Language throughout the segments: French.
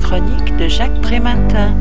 chronique de Jacques Prématin.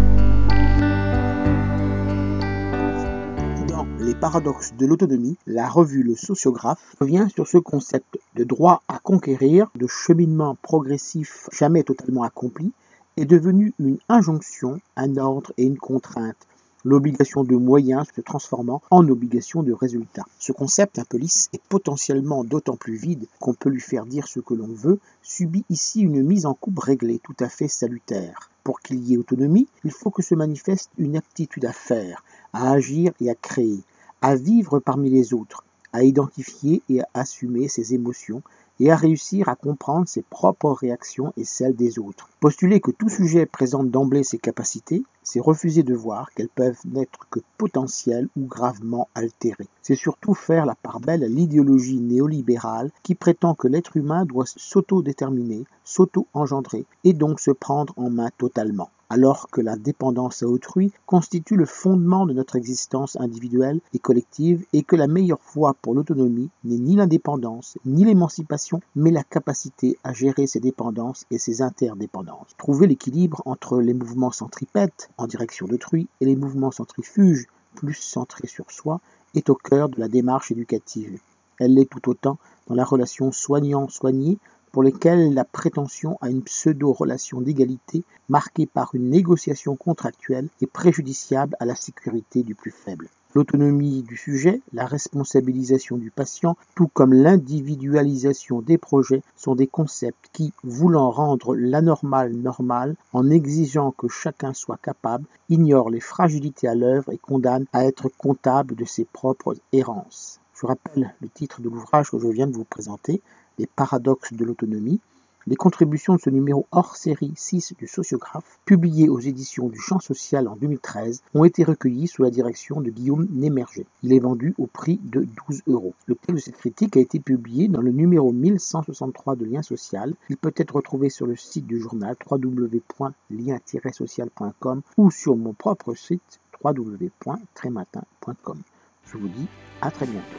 Dans Les paradoxes de l'autonomie, la revue Le Sociographe revient sur ce concept de droit à conquérir, de cheminement progressif jamais totalement accompli, est devenu une injonction, un ordre et une contrainte l'obligation de moyens se transformant en obligation de résultat. Ce concept un peu lisse est potentiellement d'autant plus vide qu'on peut lui faire dire ce que l'on veut, subit ici une mise en coupe réglée tout à fait salutaire. Pour qu'il y ait autonomie, il faut que se manifeste une aptitude à faire, à agir et à créer, à vivre parmi les autres, à identifier et à assumer ses émotions, et à réussir à comprendre ses propres réactions et celles des autres. Postuler que tout sujet présente d'emblée ses capacités, c'est refuser de voir qu'elles peuvent n'être que potentielles ou gravement altérées. C'est surtout faire la part belle à l'idéologie néolibérale qui prétend que l'être humain doit s'auto-déterminer, s'auto-engendrer et donc se prendre en main totalement alors que la dépendance à autrui constitue le fondement de notre existence individuelle et collective et que la meilleure voie pour l'autonomie n'est ni l'indépendance ni l'émancipation, mais la capacité à gérer ses dépendances et ses interdépendances. Trouver l'équilibre entre les mouvements centripètes en direction d'autrui et les mouvements centrifuges plus centrés sur soi est au cœur de la démarche éducative. Elle l'est tout autant dans la relation soignant-soigné lesquels la prétention à une pseudo-relation d'égalité marquée par une négociation contractuelle est préjudiciable à la sécurité du plus faible. L'autonomie du sujet, la responsabilisation du patient, tout comme l'individualisation des projets sont des concepts qui, voulant rendre l'anormal normal en exigeant que chacun soit capable, ignorent les fragilités à l'œuvre et condamnent à être comptable de ses propres errances. Je rappelle le titre de l'ouvrage que je viens de vous présenter, les paradoxes de l'autonomie, les contributions de ce numéro hors série 6 du Sociographe, publié aux éditions du Champ Social en 2013, ont été recueillies sous la direction de Guillaume Némerger. Il est vendu au prix de 12 euros. Le texte de cette critique a été publié dans le numéro 1163 de Lien Social. Il peut être retrouvé sur le site du journal www.lien-social.com ou sur mon propre site www.trématin.com. Je vous dis à très bientôt.